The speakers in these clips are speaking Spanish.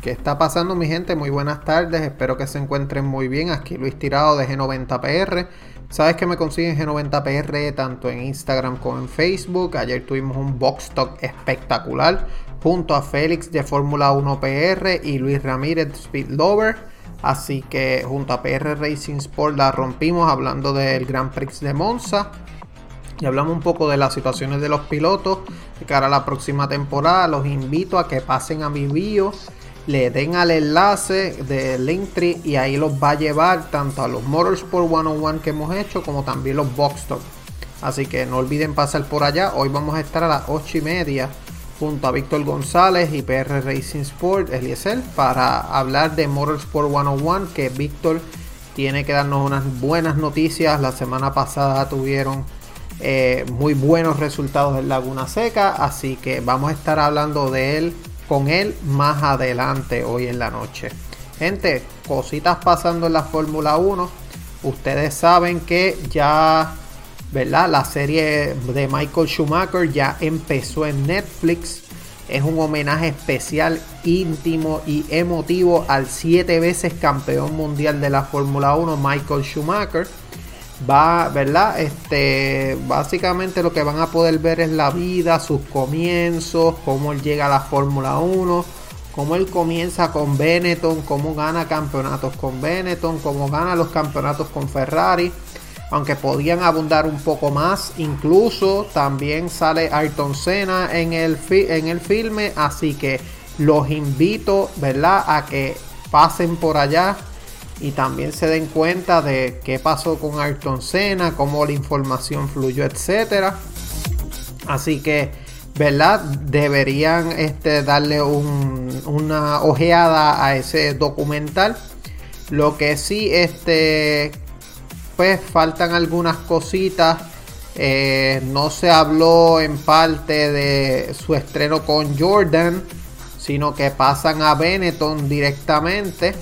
¿Qué está pasando mi gente? Muy buenas tardes, espero que se encuentren muy bien. Aquí Luis Tirado de G90PR. Sabes que me consiguen G90PR tanto en Instagram como en Facebook. Ayer tuvimos un box talk espectacular junto a Félix de Fórmula 1 PR y Luis Ramírez Speed Lover. Así que junto a PR Racing Sport la rompimos hablando del Grand Prix de Monza. Y hablamos un poco de las situaciones de los pilotos de cara a la próxima temporada. Los invito a que pasen a mi bio le den al enlace de Linktree y ahí los va a llevar tanto a los Motorsport 101 que hemos hecho como también los Box. Así que no olviden pasar por allá. Hoy vamos a estar a las 8 y media junto a Víctor González y PR Racing Sport, Eliezer, para hablar de Motorsport 101 que Víctor tiene que darnos unas buenas noticias. La semana pasada tuvieron eh, muy buenos resultados en Laguna Seca, así que vamos a estar hablando de él con él más adelante hoy en la noche. Gente, cositas pasando en la Fórmula 1. Ustedes saben que ya, ¿verdad? La serie de Michael Schumacher ya empezó en Netflix. Es un homenaje especial, íntimo y emotivo al siete veces campeón mundial de la Fórmula 1, Michael Schumacher va, ¿verdad? Este, básicamente lo que van a poder ver es la vida, sus comienzos, cómo él llega a la Fórmula 1, cómo él comienza con Benetton, cómo gana campeonatos con Benetton, cómo gana los campeonatos con Ferrari. Aunque podían abundar un poco más, incluso también sale Ayrton Senna en el, en el filme, así que los invito, ¿verdad? A que pasen por allá y también se den cuenta de qué pasó con Ayrton Senna, cómo la información fluyó, etcétera. Así que, ¿verdad? Deberían este, darle una ojeada a ese documental. Lo que sí, este, pues faltan algunas cositas. Eh, no se habló en parte de su estreno con Jordan, sino que pasan a Benetton directamente.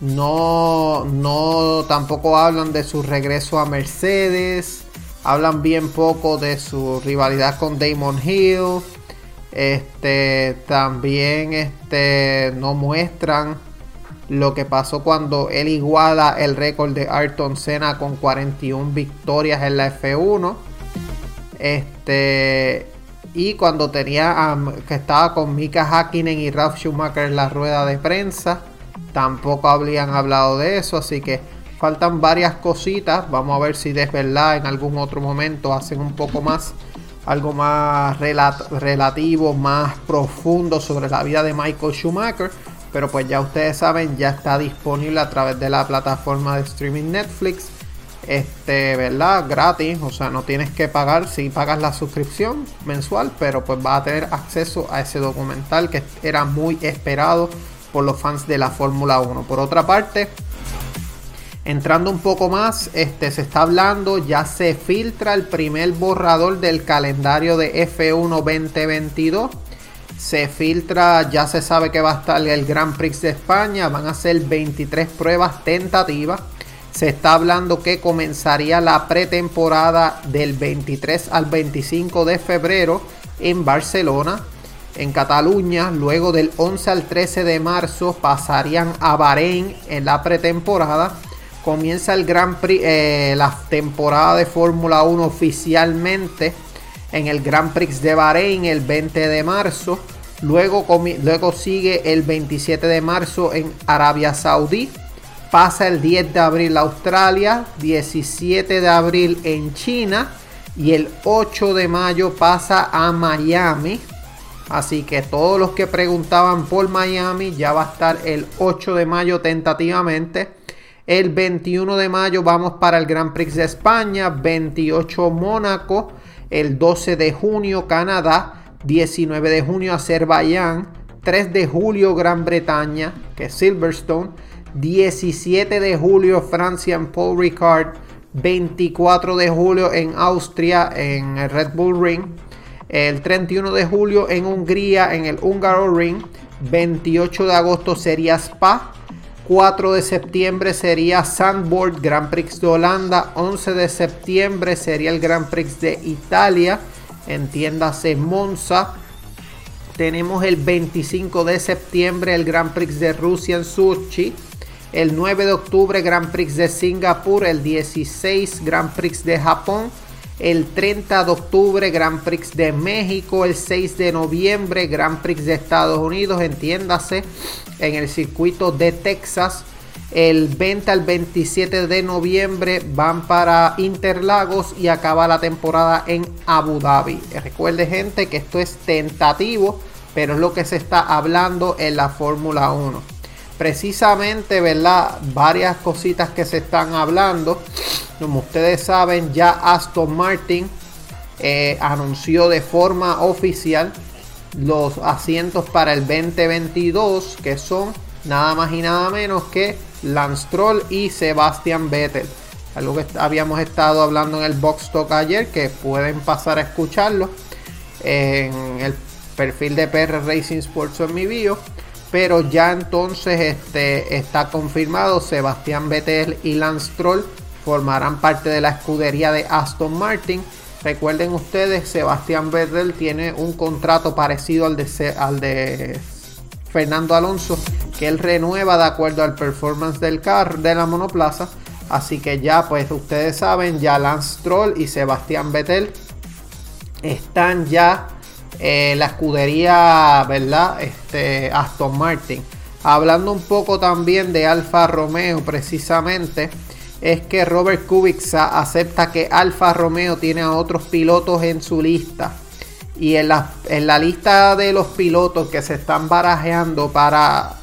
No, no, tampoco hablan de su regreso a Mercedes. Hablan bien poco de su rivalidad con Damon Hill. Este, también este, no muestran lo que pasó cuando él iguala el récord de Ayrton Senna con 41 victorias en la F1. Este, y cuando tenía que estaba con Mika Hakkinen y Ralf Schumacher en la rueda de prensa tampoco habrían hablado de eso, así que faltan varias cositas. Vamos a ver si de verdad en algún otro momento hacen un poco más, algo más relativo, más profundo sobre la vida de Michael Schumacher. Pero pues ya ustedes saben, ya está disponible a través de la plataforma de streaming Netflix. Este, ¿verdad? Gratis, o sea, no tienes que pagar si pagas la suscripción mensual, pero pues vas a tener acceso a ese documental que era muy esperado por los fans de la Fórmula 1. Por otra parte, entrando un poco más, este, se está hablando, ya se filtra el primer borrador del calendario de F1 2022. Se filtra, ya se sabe que va a estar el Grand Prix de España, van a ser 23 pruebas tentativas. Se está hablando que comenzaría la pretemporada del 23 al 25 de febrero en Barcelona en Cataluña. Luego del 11 al 13 de marzo pasarían a Bahrein en la pretemporada. Comienza el Gran Prix, eh, la temporada de Fórmula 1 oficialmente en el Gran Prix de Bahrein el 20 de marzo. Luego, luego sigue el 27 de marzo en Arabia Saudí. Pasa el 10 de abril Australia, 17 de abril en China y el 8 de mayo pasa a Miami. Así que todos los que preguntaban por Miami ya va a estar el 8 de mayo tentativamente. El 21 de mayo vamos para el Grand Prix de España. 28 Mónaco. El 12 de junio Canadá. 19 de junio Azerbaiyán. 3 de julio Gran Bretaña, que es Silverstone. 17 de julio Francia en Paul Ricard, 24 de julio en Austria en el Red Bull Ring, el 31 de julio en Hungría en el Húngaro Ring, 28 de agosto sería Spa, 4 de septiembre sería Sandboard Grand Prix de Holanda, 11 de septiembre sería el Grand Prix de Italia, entiéndase Monza, tenemos el 25 de septiembre el Grand Prix de Rusia en Sochi, el 9 de octubre Grand Prix de Singapur, el 16 Grand Prix de Japón, el 30 de octubre Grand Prix de México, el 6 de noviembre Grand Prix de Estados Unidos, entiéndase, en el circuito de Texas. El 20 al 27 de noviembre van para Interlagos y acaba la temporada en Abu Dhabi. Recuerde gente que esto es tentativo, pero es lo que se está hablando en la Fórmula 1 precisamente, ¿verdad? Varias cositas que se están hablando. Como ustedes saben, ya Aston Martin eh, anunció de forma oficial los asientos para el 2022, que son nada más y nada menos que Lance Troll y Sebastian Vettel. Algo que habíamos estado hablando en el Box Talk ayer, que pueden pasar a escucharlo en el perfil de PR Racing Sports en mi bio pero ya entonces este, está confirmado Sebastián Vettel y Lance Troll formarán parte de la escudería de Aston Martin. Recuerden ustedes, Sebastián Vettel tiene un contrato parecido al de, al de Fernando Alonso, que él renueva de acuerdo al performance del carro de la monoplaza. Así que ya, pues ustedes saben, ya Lance Troll y Sebastián Vettel están ya eh, la escudería, ¿verdad? Este, Aston Martin. Hablando un poco también de Alfa Romeo, precisamente, es que Robert Kubica acepta que Alfa Romeo tiene a otros pilotos en su lista. Y en la, en la lista de los pilotos que se están barajeando para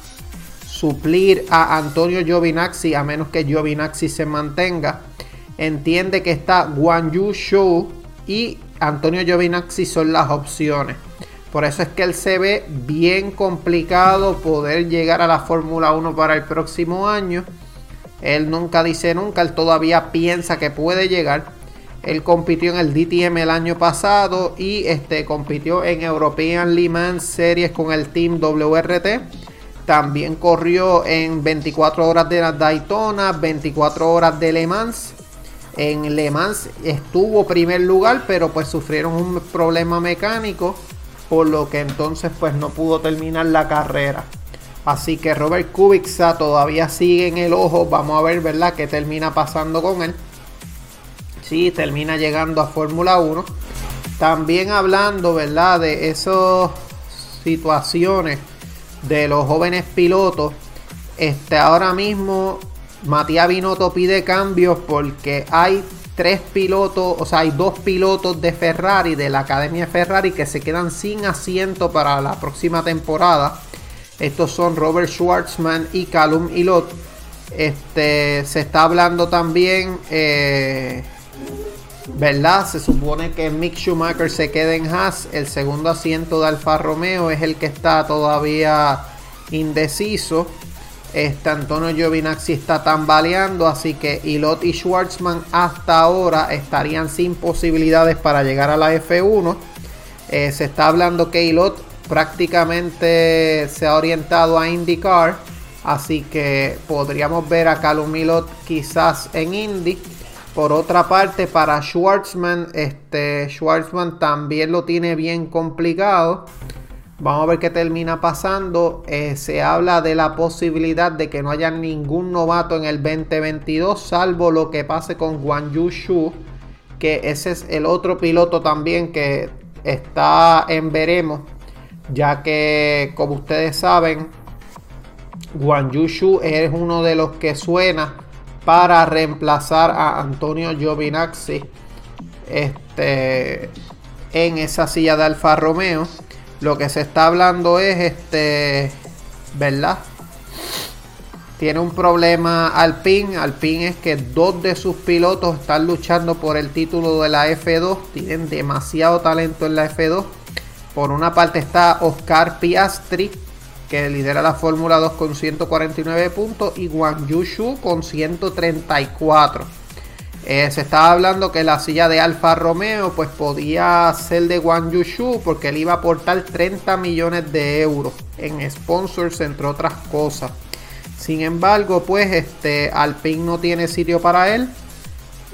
suplir a Antonio Giovinazzi, a menos que Giovinazzi se mantenga, entiende que está Guan Yu Shou y Antonio Giovinazzi son las opciones. Por eso es que él se ve bien complicado poder llegar a la Fórmula 1 para el próximo año. Él nunca dice nunca, él todavía piensa que puede llegar. Él compitió en el DTM el año pasado y este, compitió en European Le Mans Series con el Team WRT. También corrió en 24 horas de Daytona, 24 horas de Le Mans en Le Mans estuvo primer lugar, pero pues sufrieron un problema mecánico, por lo que entonces pues no pudo terminar la carrera. Así que Robert Kubica todavía sigue en el ojo. Vamos a ver, ¿verdad?, qué termina pasando con él. Si termina llegando a Fórmula 1. También hablando, ¿verdad?, de esas situaciones de los jóvenes pilotos. Este, ahora mismo Matías Binotto pide cambios porque hay tres pilotos, o sea, hay dos pilotos de Ferrari, de la Academia Ferrari, que se quedan sin asiento para la próxima temporada. Estos son Robert Schwartzman y Calum Ilot. Este, se está hablando también, eh, ¿verdad? Se supone que Mick Schumacher se quede en Haas. El segundo asiento de Alfa Romeo es el que está todavía indeciso. Este Antonio Giovinazzi está tambaleando, así que Ilot y Schwartzman hasta ahora estarían sin posibilidades para llegar a la F1. Eh, se está hablando que Ilot prácticamente se ha orientado a IndyCar, así que podríamos ver a Calum Ilot quizás en Indy. Por otra parte, para Schwartzman, este Schwartzman también lo tiene bien complicado. Vamos a ver qué termina pasando. Eh, se habla de la posibilidad de que no haya ningún novato en el 2022, salvo lo que pase con Guan Yu Shu, que ese es el otro piloto también que está en veremos, ya que como ustedes saben, Guan Yu Shu es uno de los que suena para reemplazar a Antonio Giovinazzi este, en esa silla de Alfa Romeo. Lo que se está hablando es este, ¿verdad? Tiene un problema Alpine. Alpine es que dos de sus pilotos están luchando por el título de la F2. Tienen demasiado talento en la F2. Por una parte está Oscar Piastri, que lidera la Fórmula 2 con 149 puntos, y Wang Yushu con 134. Eh, se estaba hablando que la silla de Alfa Romeo pues podía ser de Wang Yushu porque él iba a aportar 30 millones de euros en sponsors entre otras cosas. Sin embargo, pues este Alpine no tiene sitio para él.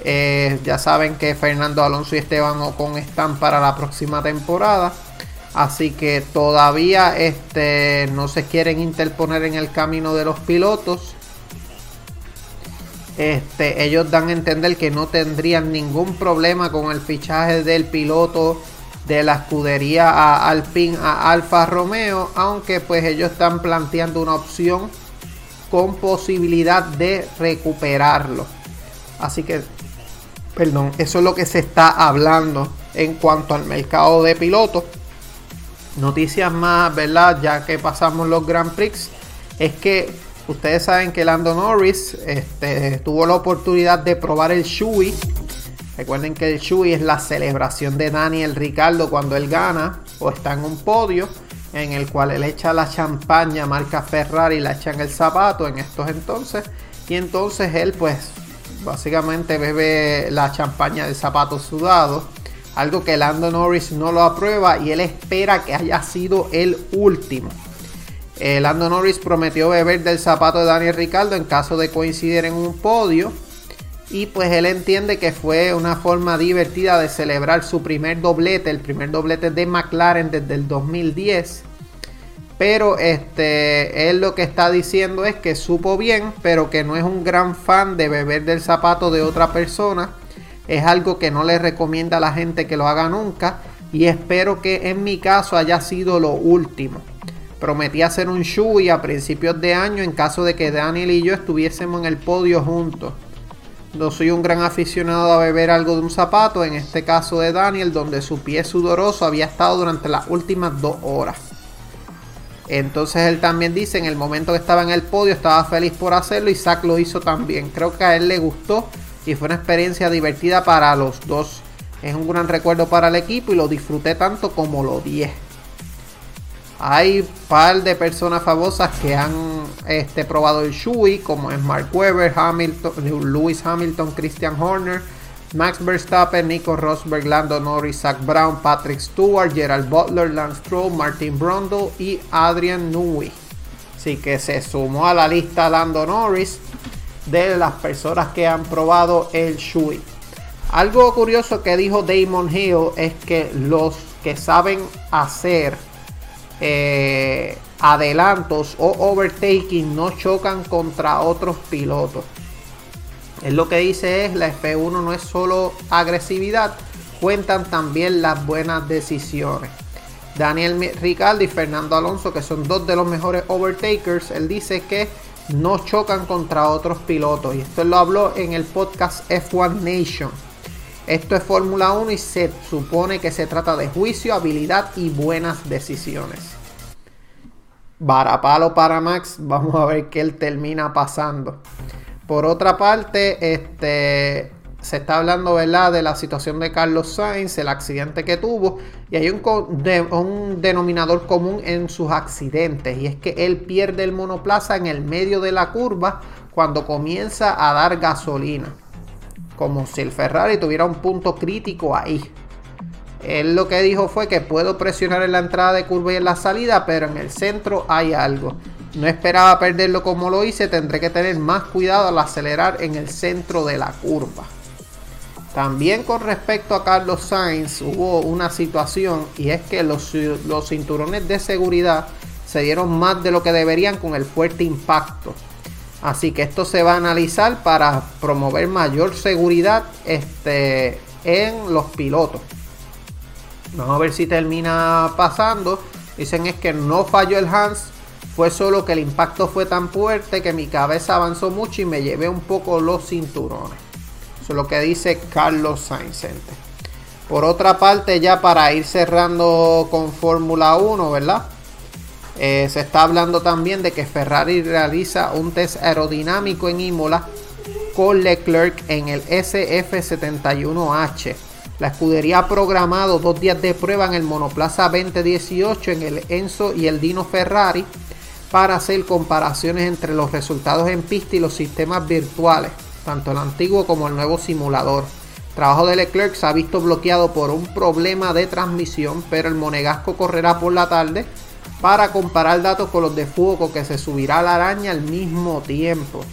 Eh, ya saben que Fernando Alonso y Esteban Ocon están para la próxima temporada. Así que todavía este, no se quieren interponer en el camino de los pilotos. Este, ellos dan a entender que no tendrían ningún problema con el fichaje del piloto de la escudería a Alpine a Alfa Romeo, aunque pues ellos están planteando una opción con posibilidad de recuperarlo. Así que, perdón, eso es lo que se está hablando en cuanto al mercado de pilotos. Noticias más, ¿verdad? Ya que pasamos los Grand Prix, es que ustedes saben que Lando Norris este, tuvo la oportunidad de probar el Shui. Recuerden que el Shui es la celebración de Daniel Ricardo cuando él gana o está en un podio en el cual él echa la champaña marca Ferrari, la echa en el zapato en estos entonces y entonces él pues básicamente bebe la champaña del zapato sudado algo que Lando Norris no lo aprueba y él espera que haya sido el último. Eh, Lando Norris prometió beber del zapato de Daniel Ricardo en caso de coincidir en un podio. Y pues él entiende que fue una forma divertida de celebrar su primer doblete, el primer doblete de McLaren desde el 2010. Pero este, él lo que está diciendo es que supo bien, pero que no es un gran fan de beber del zapato de otra persona es algo que no le recomienda a la gente que lo haga nunca y espero que en mi caso haya sido lo último. Prometí hacer un y a principios de año en caso de que Daniel y yo estuviésemos en el podio juntos. No soy un gran aficionado a beber algo de un zapato, en este caso de Daniel, donde su pie sudoroso había estado durante las últimas dos horas. Entonces él también dice, en el momento que estaba en el podio, estaba feliz por hacerlo y Zach lo hizo también. Creo que a él le gustó y fue una experiencia divertida para los dos. Es un gran recuerdo para el equipo y lo disfruté tanto como lo di. Hay par de personas famosas que han este, probado el Shui, como es Mark Webber, Hamilton, Lewis Hamilton, Christian Horner, Max Verstappen, Nico Rosberg, Lando Norris, Zach Brown, Patrick Stewart, Gerald Butler, Lance Stroll, Martin Brundle y Adrian Newey. Así que se sumó a la lista Lando Norris de las personas que han probado el Shui. Algo curioso que dijo Damon Hill es que los que saben hacer eh, adelantos o overtaking no chocan contra otros pilotos. Él lo que dice es la F1 no es solo agresividad, cuentan también las buenas decisiones. Daniel Ricciardo y Fernando Alonso, que son dos de los mejores overtakers, él dice que no chocan contra otros pilotos. Y esto lo habló en el podcast F1 Nation. Esto es Fórmula 1 y se supone que se trata de juicio, habilidad y buenas decisiones. Varapalo para Max, vamos a ver qué él termina pasando. Por otra parte, este, se está hablando ¿verdad? de la situación de Carlos Sainz, el accidente que tuvo, y hay un, un, denominador común en sus accidentes, y es que él pierde el monoplaza en el medio de la curva cuando comienza a dar gasolina, como si el Ferrari tuviera un punto crítico ahí. Él lo que dijo fue que puedo presionar en la entrada de curva y en la salida, pero en el centro hay algo. No esperaba perderlo como lo hice, tendré que tener más cuidado al acelerar en el centro de la curva. También con respecto a Carlos Sainz hubo una situación y es que los, cinturones de seguridad se dieron más de lo que deberían con el fuerte impacto. Así que esto se va a analizar para promover mayor seguridad este, en los pilotos. Vamos a ver si termina pasando. Dicen es que no falló el Hans. Fue solo que el impacto fue tan fuerte que mi cabeza avanzó mucho y me llevé un poco los cinturones. Eso es lo que dice Carlos Sainz. Por otra parte, ya para ir cerrando con Fórmula 1, ¿verdad? Eh, se está hablando también de que Ferrari realiza un test aerodinámico en Imola con Leclerc en el SF71H. La escudería ha programado dos días de prueba en el monoplaza 2018 en el Enzo y el Dino Ferrari para hacer comparaciones entre los resultados en pista y los sistemas virtuales, tanto el antiguo como el nuevo simulador. El trabajo de Leclerc se ha visto bloqueado por un problema de transmisión, pero el monegasco correrá por la tarde para comparar datos con los de Fuoco que se subirá a la araña al mismo tiempo.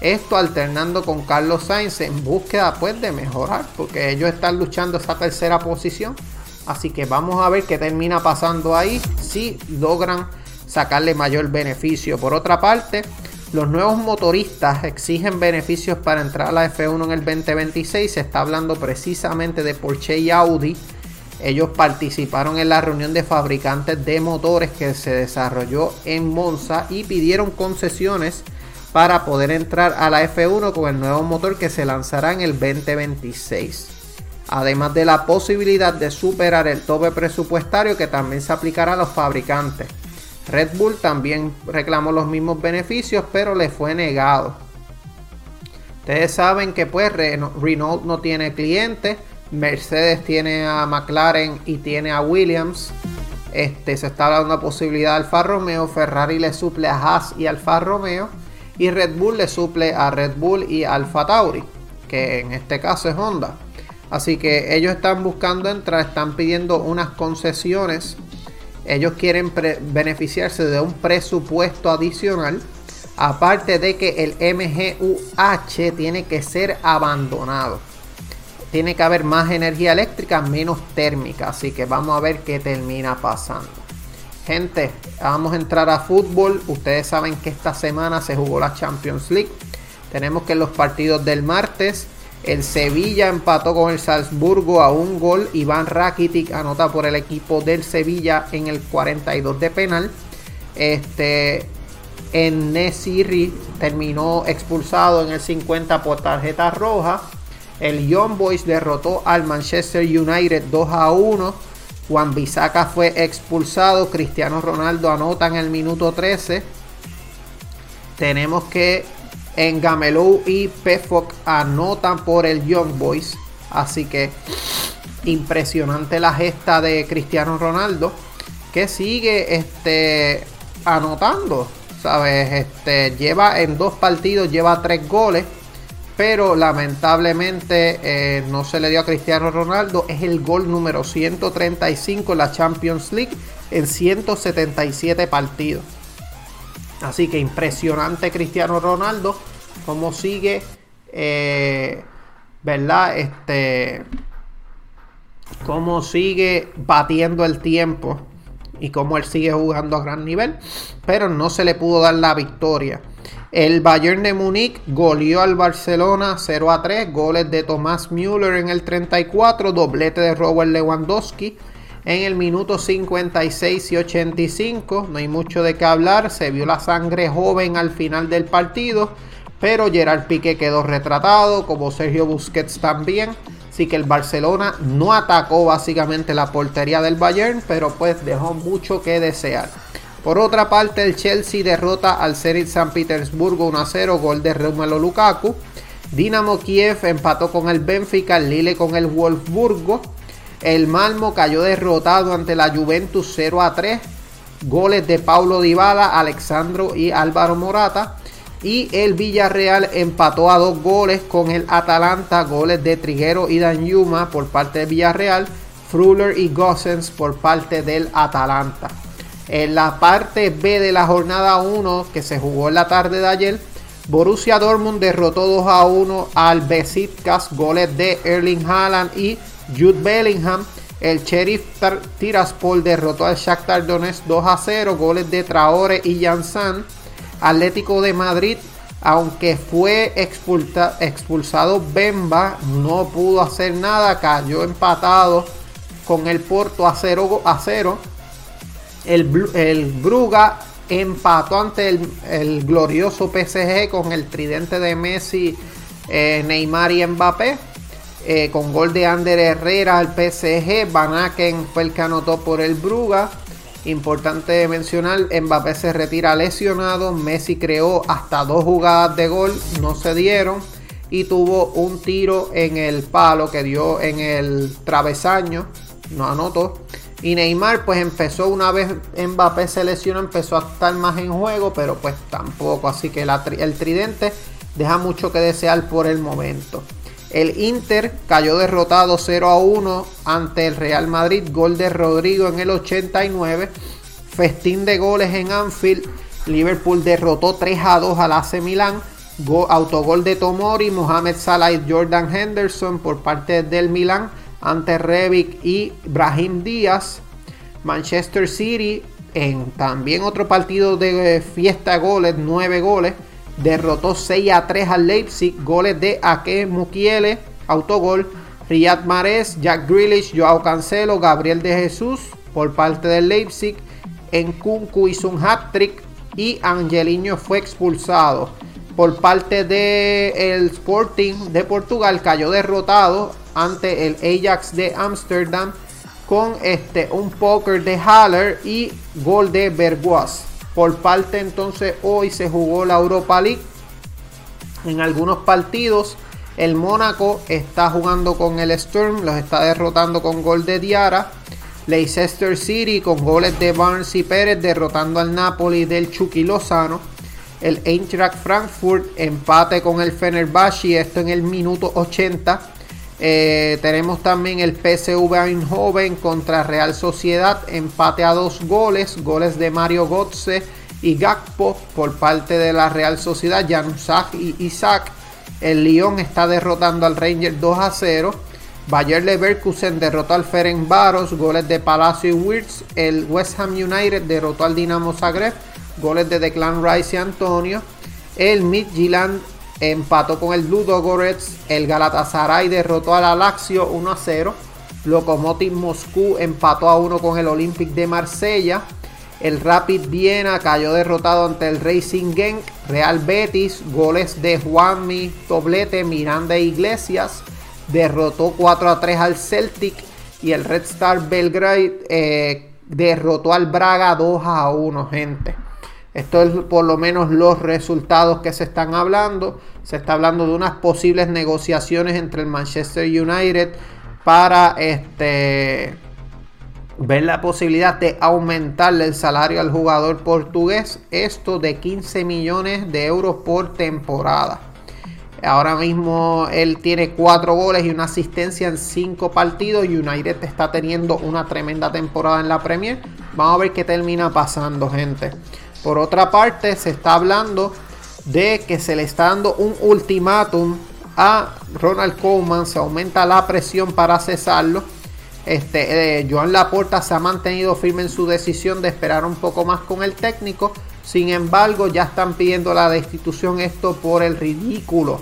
Esto alternando con Carlos Sainz en búsqueda pues de mejorar, porque ellos están luchando esa tercera posición. Así que vamos a ver qué termina pasando ahí si logran sacarle mayor beneficio. Por otra parte, los nuevos motoristas exigen beneficios para entrar a la F1 en el 2026. Se está hablando precisamente de Porsche y Audi. Ellos participaron en la reunión de fabricantes de motores que se desarrolló en Monza y pidieron concesiones para poder entrar a la F1 con el nuevo motor que se lanzará en el 2026. Además de la posibilidad de superar el tope presupuestario que también se aplicará a los fabricantes. Red Bull también reclamó los mismos beneficios, pero le fue negado. Ustedes saben que pues Renault no tiene clientes, Mercedes tiene a McLaren y tiene a Williams. Este, se está hablando de posibilidad de Alfa Romeo, Ferrari le suple a Haas y Alfa Romeo y Red Bull le suple a Red Bull y Alfa Tauri, que en este caso es Honda. Así que ellos están buscando entrar, están pidiendo unas concesiones ellos quieren beneficiarse de un presupuesto adicional. Aparte de que el MGUH tiene que ser abandonado. Tiene que haber más energía eléctrica, menos térmica. Así que vamos a ver qué termina pasando. Gente, vamos a entrar a fútbol. Ustedes saben que esta semana se jugó la Champions League. Tenemos que los partidos del martes el Sevilla empató con el Salzburgo a un gol. Iván Rakitic anota por el equipo del Sevilla en el 42 de penal. Este, en Nesiri terminó expulsado en el 50 por tarjeta roja. El Young Boys derrotó al Manchester United 2 a 1. Juan Bisaca fue expulsado. Cristiano Ronaldo anota en el minuto 13. Tenemos que en Gamelou y Pefok anotan por el Young Boys. Así que impresionante la gesta de Cristiano Ronaldo. Que sigue este, anotando. ¿Sabes? Este, lleva en dos partidos, lleva tres goles. Pero lamentablemente eh, no se le dio a Cristiano Ronaldo. Es el gol número 135 en la Champions League en 177 partidos. Así que impresionante Cristiano Ronaldo. Cómo sigue, eh, ¿verdad? Este, cómo sigue batiendo el tiempo y cómo él sigue jugando a gran nivel. Pero no se le pudo dar la victoria. El Bayern de Múnich goleó al Barcelona 0 a 3. Goles de Tomás Müller en el 34. Doblete de Robert Lewandowski en el minuto 56 y 85. No hay mucho de qué hablar. Se vio la sangre joven al final del partido. Pero Gerard Piqué quedó retratado, como Sergio Busquets también. Así que el Barcelona no atacó básicamente la portería del Bayern, pero pues dejó mucho que desear. Por otra parte, el Chelsea derrota al Zenit San Petersburgo 1-0, gol de Romelu Lukaku. Dinamo Kiev empató con el Benfica, el Lille con el Wolfsburgo. El Malmo cayó derrotado ante la Juventus 0 a 3. Goles de Paulo Dybala, Alexandro y Álvaro Morata. Y el Villarreal empató a dos goles con el Atalanta. Goles de Triguero y Danyuma por parte del Villarreal. Fruller y Gossens por parte del Atalanta. En la parte B de la jornada 1 que se jugó en la tarde de ayer, Borussia Dortmund derrotó 2 a 1 al Besiktas, goles de Erling Haaland y Jude Bellingham. El Sheriff Tiraspol derrotó al Shakhtar Donetsk 2 a 0, goles de Traore y Jansan. Atlético de Madrid, aunque fue expulsado Bemba, no pudo hacer nada, cayó empatado con el Porto a 0 a 0. El, el Bruga empató ante el, glorioso PSG con el tridente de Messi, eh, Neymar y Mbappé. Eh, con gol de Ander Herrera al PSG. Van Aken fue el que anotó por el Bruga. Importante mencionar, Mbappé se retira lesionado, Messi creó hasta dos jugadas de gol, no se dieron y tuvo un tiro en el palo que dio en el travesaño, no anotó. Y Neymar pues empezó una vez Mbappé se lesionó, empezó a estar más en juego, pero pues tampoco. Así que el tridente deja mucho que desear por el momento. El Inter cayó derrotado 0 a 1 ante el Real Madrid. Gol de Rodrigo en el 89. Festín de goles en Anfield. Liverpool derrotó 3 a 2 al AC Milán. autogol de Tomori, Mohamed Salah y Jordan Henderson por parte del Milán ante Rebic y Brahim Díaz. Manchester City en también otro partido de fiesta de goles, 9 goles derrotó 6 a 3 al Leipzig. Goles de Ake Mukiele, autogol. Riyad Mahrez, Jack Grealish, Joao Cancelo, Gabriel de Jesús por parte del Leipzig. En Kunku hizo un hat-trick y Angeliño fue expulsado. Por parte del Sporting de Portugal cayó derrotado ante el Ajax de Amsterdam con este, un poker de Haller y gol de Berguas. Por parte entonces hoy se jugó la Europa League. En algunos partidos el Mónaco está jugando con el Sturm, los está derrotando con gol de Diara. Leicester City con goles de Barnes y Pérez derrotando al Napoli del Chucky Lozano. El Eintracht Frankfurt empate con el Fenerbahce, esto en el minuto 80. Eh, tenemos también el PSV Eindhoven contra Real Sociedad, empate a dos goles, goles de Mario Gotze y Gakpo por parte de la Real Sociedad, Januzaj y Isaac. El Lyon está derrotando al Ranger 2 a 0. Bayer Leverkusen derrotó al Ferencváros, goles de Palacio y Wirtz. El West Ham United derrotó al Dinamo Zagreb, goles de Declan Rice y Antonio. El Midtjylland empató con el Blue Dogorets. El Galatasaray derrotó al Alaxio 1 a 0. Lokomotiv Moscú empató a 1 con el Olympic de Marsella. El Rapid Viena cayó derrotado ante el Racing Genk. Real Betis, goles de Juanmi, Toblete, Miranda e Iglesias. Derrotó 4 a 3 al Celtic. Y el Red Star Belgrade eh, derrotó al Braga 2 a 1, gente. Esto es por lo menos los resultados que se están hablando. Se está hablando de unas posibles negociaciones entre el Manchester United para este, ver la posibilidad de aumentarle el salario al jugador portugués. Esto de 15 millones de euros por temporada. Ahora mismo él tiene 4 goles y una asistencia en 5 partidos. United está teniendo una tremenda temporada en la Premier. Vamos a ver qué termina pasando, gente. Por otra parte, se está hablando de que se le está dando un ultimátum a Ronald Koeman, se aumenta la presión para cesarlo. Este, eh, Joan Laporta se ha mantenido firme en su decisión de esperar un poco más con el técnico. Sin embargo, ya están pidiendo la destitución esto por el ridículo.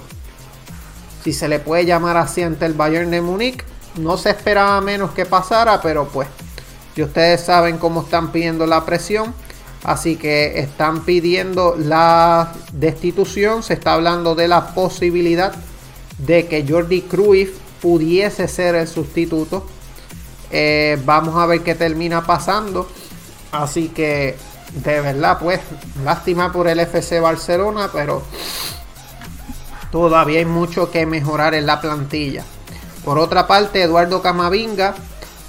Si se le puede llamar así ante el Bayern de Múnich. No se esperaba menos que pasara, pero pues, y ustedes saben cómo están pidiendo la presión. Así que están pidiendo la destitución. Se está hablando de la posibilidad de que Jordi Cruyff pudiese ser el sustituto. Eh, vamos a ver qué termina pasando. Así que de verdad, pues, lástima por el FC Barcelona, pero todavía hay mucho que mejorar en la plantilla. Por otra parte, Eduardo Camavinga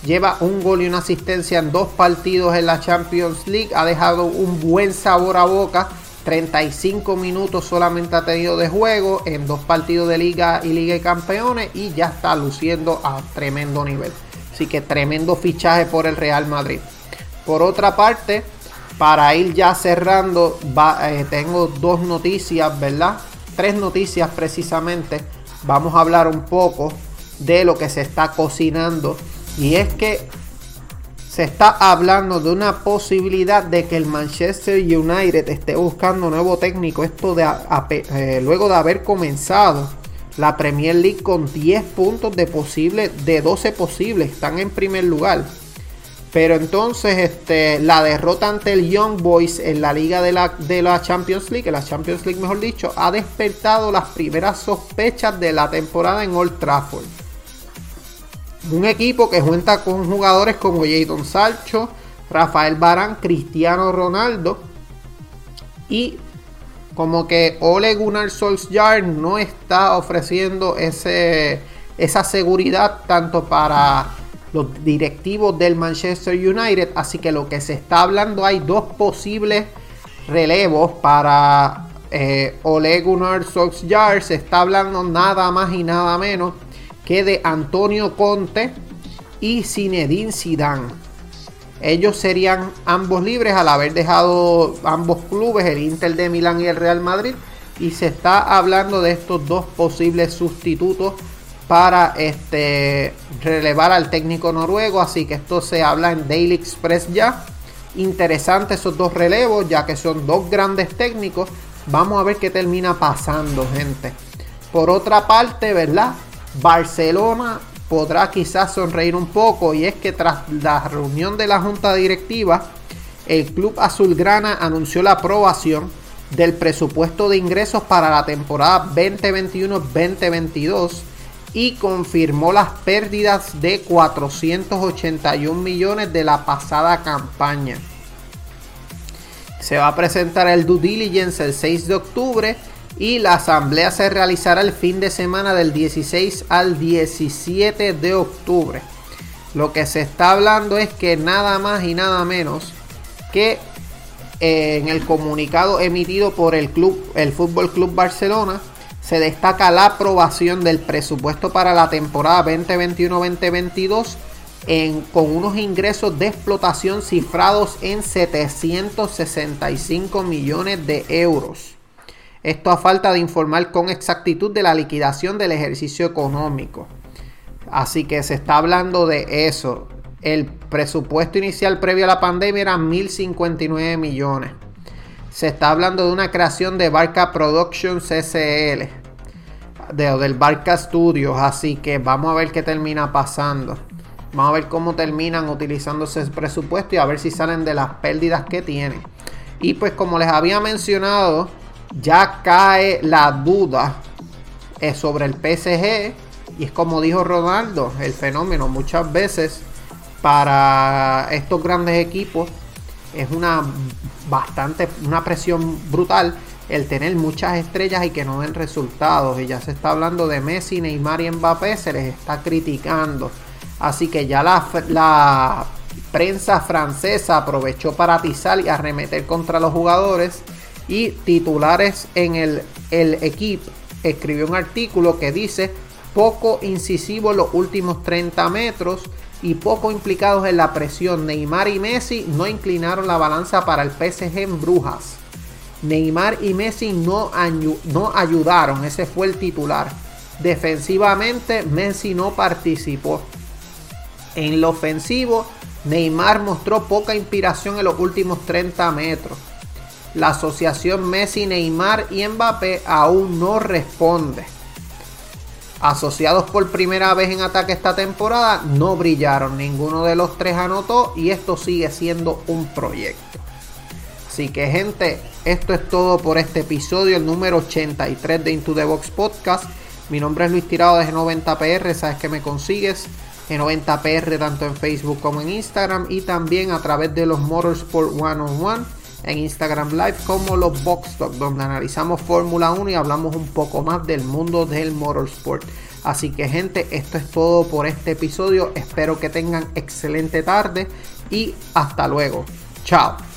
Lleva un gol y una asistencia en dos partidos en la Champions League. Ha dejado un buen sabor a boca. 35 minutos solamente ha tenido de juego en dos partidos de liga y liga de campeones y ya está luciendo a tremendo nivel. Así que tremendo fichaje por el Real Madrid. Por otra parte, para ir ya cerrando, eh, tengo dos noticias, ¿verdad? Tres noticias precisamente. Vamos a hablar un poco de lo que se está cocinando y es que se está hablando de una posibilidad de que el Manchester United esté buscando nuevo técnico. Esto de eh, luego de haber comenzado la Premier League con 10 puntos de posible, de 12 posibles, están en primer lugar. Pero entonces este, la derrota ante el Young Boys en la liga de la, de la Champions League, en la Champions League mejor dicho, ha despertado las primeras sospechas de la temporada en Old Trafford. Un equipo que cuenta con jugadores como Jadon Salcho, Rafael Barán, Cristiano Ronaldo y como que Ole Gunnar Solskjaer no está ofreciendo ese, esa seguridad tanto para los directivos del Manchester United. Así que lo que se está hablando hay dos posibles relevos para eh, Ole Gunnar Solskjaer. Se está hablando nada más y nada menos que de Antonio Conte y Zinedine Zidane. Ellos serían ambos libres al haber dejado ambos clubes, el Inter de Milán y el Real Madrid. Y se está hablando de estos dos posibles sustitutos para este, relevar al técnico noruego. Así que esto se habla en Daily Express ya. Interesante esos dos relevos, ya que son dos grandes técnicos. Vamos a ver qué termina pasando, gente. Por otra parte, ¿verdad? Barcelona podrá quizás sonreír un poco y es que tras la reunión de la junta directiva, el club azulgrana anunció la aprobación del presupuesto de ingresos para la temporada 2021-2022 y confirmó las pérdidas de 481 millones de la pasada campaña. Se va a presentar el due diligence el 6 de octubre y la asamblea se realizará el fin de semana del 16 al 17 de octubre. Lo que se está hablando es que nada más y nada menos que eh, en el comunicado emitido por el club, el Fútbol Club Barcelona, se destaca la aprobación del presupuesto para la temporada 2021-2022 con unos ingresos de explotación cifrados en 765 millones de euros. Esto a falta de informar con exactitud de la liquidación del ejercicio económico. Así que se está hablando de eso. El presupuesto inicial previo a la pandemia era 1.059 millones. Se está hablando de una creación de Barca Productions SL. De, del Barca Studios. Así que vamos a ver qué termina pasando. Vamos a ver cómo terminan utilizándose ese presupuesto y a ver si salen de las pérdidas que tienen. Y pues como les había mencionado, ya cae la duda eh, sobre el PSG. Y es como dijo Ronaldo, el fenómeno muchas veces para estos grandes equipos es una bastante una presión brutal el tener muchas estrellas y que no den resultados y ya se está hablando de Messi, Neymar y Mbappé se les está criticando así que ya la, la prensa francesa aprovechó para atizar y arremeter contra los jugadores y titulares en el, el equipo escribió un artículo que dice poco incisivo en los últimos 30 metros y poco implicados en la presión. Neymar y Messi no inclinaron la balanza para el PSG en Brujas. Neymar y Messi no, no ayudaron, ese fue el titular. Defensivamente, Messi no participó. En lo ofensivo, Neymar mostró poca inspiración en los últimos 30 metros. La asociación Messi, Neymar y Mbappé aún no responde asociados por primera vez en ataque esta temporada, no brillaron. Ninguno de los tres anotó y esto sigue siendo un proyecto. Así que gente, esto es todo por este episodio, el número 83 de Into the Box Podcast. Mi nombre es Luis Tirado de G90PR, sabes que me consigues. G90PR tanto en Facebook como en Instagram y también a través de los Motorsport One on One en Instagram Live como los Box Talk, donde analizamos Fórmula 1 y hablamos un poco más del mundo del motorsport. Así que gente, esto es todo por este episodio. Espero que tengan excelente tarde y hasta luego. Chao.